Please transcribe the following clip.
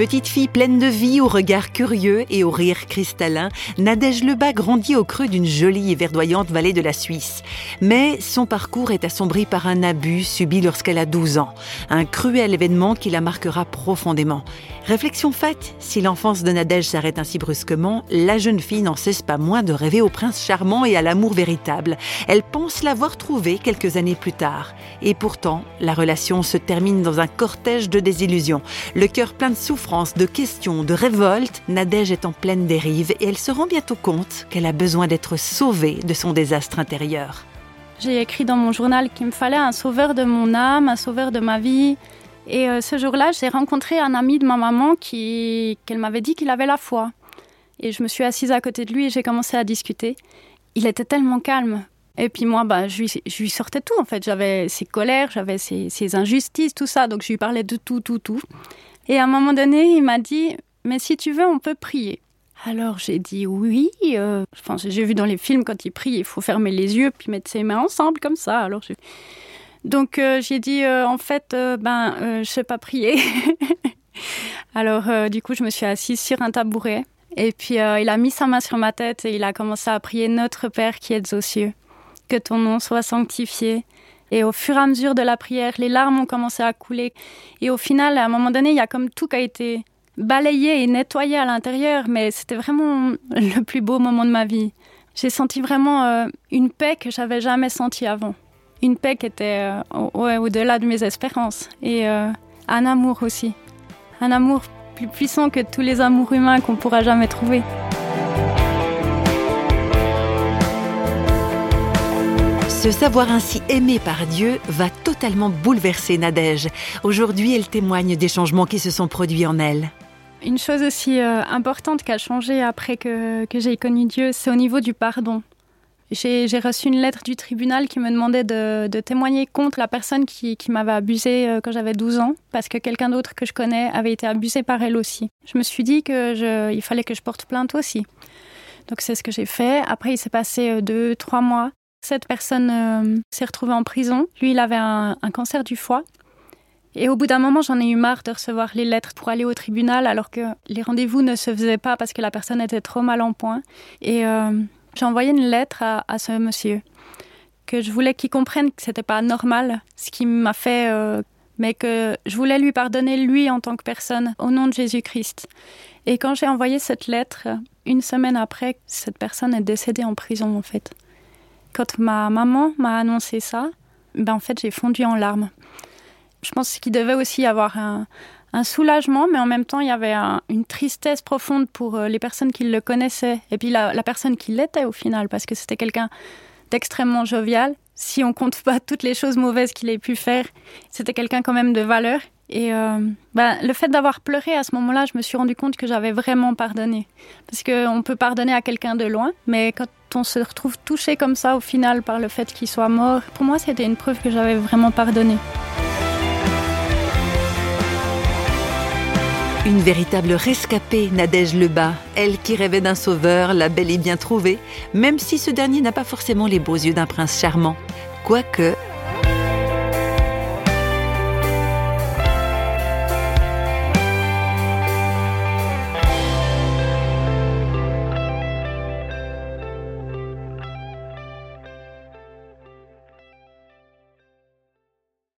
Petite fille pleine de vie, au regard curieux et au rire cristallin, Nadège Lebas grandit au creux d'une jolie et verdoyante vallée de la Suisse. Mais son parcours est assombri par un abus subi lorsqu'elle a 12 ans. Un cruel événement qui la marquera profondément. Réflexion faite, si l'enfance de Nadège s'arrête ainsi brusquement, la jeune fille n'en cesse pas moins de rêver au prince charmant et à l'amour véritable. Elle pense l'avoir trouvé quelques années plus tard. Et pourtant, la relation se termine dans un cortège de désillusions. Le cœur plein de souffrance, de questions, de révolte, Nadège est en pleine dérive et elle se rend bientôt compte qu'elle a besoin d'être sauvée de son désastre intérieur. J'ai écrit dans mon journal qu'il me fallait un sauveur de mon âme, un sauveur de ma vie. Et euh, ce jour-là, j'ai rencontré un ami de ma maman qui, qu'elle m'avait dit qu'il avait la foi. Et je me suis assise à côté de lui et j'ai commencé à discuter. Il était tellement calme. Et puis moi, bah, je, lui, sortais tout en fait. J'avais ses colères, j'avais ses injustices, tout ça. Donc je lui parlais de tout, tout, tout. Et à un moment donné, il m'a dit, mais si tu veux, on peut prier. Alors j'ai dit oui. Euh, enfin, j'ai vu dans les films quand il prie, il faut fermer les yeux puis mettre ses mains ensemble comme ça. Alors donc euh, j'ai dit euh, en fait, ben je sais pas prier. Alors du coup je me suis assise sur un tabouret et puis il a mis sa main sur ma tête et il a commencé à prier Notre Père qui êtes aux cieux, que ton nom soit sanctifié. Et au fur et à mesure de la prière, les larmes ont commencé à couler. Et au final, à un moment donné, il y a comme tout qui a été balayé et nettoyé à l'intérieur, mais c'était vraiment le plus beau moment de ma vie. J'ai senti vraiment euh, une paix que j'avais jamais sentie avant. Une paix qui était euh, au-delà de mes espérances. Et euh, un amour aussi. Un amour plus puissant que tous les amours humains qu'on pourra jamais trouver. Se savoir ainsi aimé par Dieu va totalement bouleverser Nadège. Aujourd'hui, elle témoigne des changements qui se sont produits en elle. Une chose aussi euh, importante qui a changé après que, j'ai connu Dieu, c'est au niveau du pardon. J'ai reçu une lettre du tribunal qui me demandait de, témoigner contre la personne qui, qui m'avait abusée euh, quand j'avais 12 ans, parce que quelqu'un d'autre que je connais avait été abusé par elle aussi. Je me suis dit que je, il fallait que je porte plainte aussi. Donc c'est ce que j'ai fait. Après, il s'est passé euh, deux, trois mois. Cette personne euh, s'est retrouvée en prison. Lui, il avait un, cancer du foie. Et au bout d'un moment, j'en ai eu marre de recevoir les lettres pour aller au tribunal alors que les rendez-vous ne se faisaient pas parce que la personne était trop mal en point. Et euh, j'ai envoyé une lettre à, à ce monsieur que je voulais qu'il comprenne que c'était pas normal ce qui m'a fait, euh, mais que je voulais lui pardonner lui en tant que personne au nom de Jésus-Christ. Et quand j'ai envoyé cette lettre, une semaine après, cette personne est décédée en prison en fait. Quand ma maman m'a annoncé ça, ben en fait j'ai fondu en larmes. Je pense qu'il devait aussi y avoir un, soulagement, mais en même temps, il y avait un, une tristesse profonde pour euh, les personnes qui le connaissaient. Et puis la, la personne qui l'était au final, parce que c'était quelqu'un d'extrêmement jovial. Si on compte pas toutes les choses mauvaises qu'il ait pu faire, c'était quelqu'un quand même de valeur. Et euh, ben, le fait d'avoir pleuré à ce moment-là, je me suis rendu compte que j'avais vraiment pardonné. Parce qu'on peut pardonner à quelqu'un de loin, mais quand on se retrouve touché comme ça au final par le fait qu'il soit mort, pour moi, c'était une preuve que j'avais vraiment pardonné. Une véritable rescapée, Nadège Lebas, elle qui rêvait d'un sauveur, l'a bel et bien trouvé, même si ce dernier n'a pas forcément les beaux yeux d'un prince charmant. Quoique,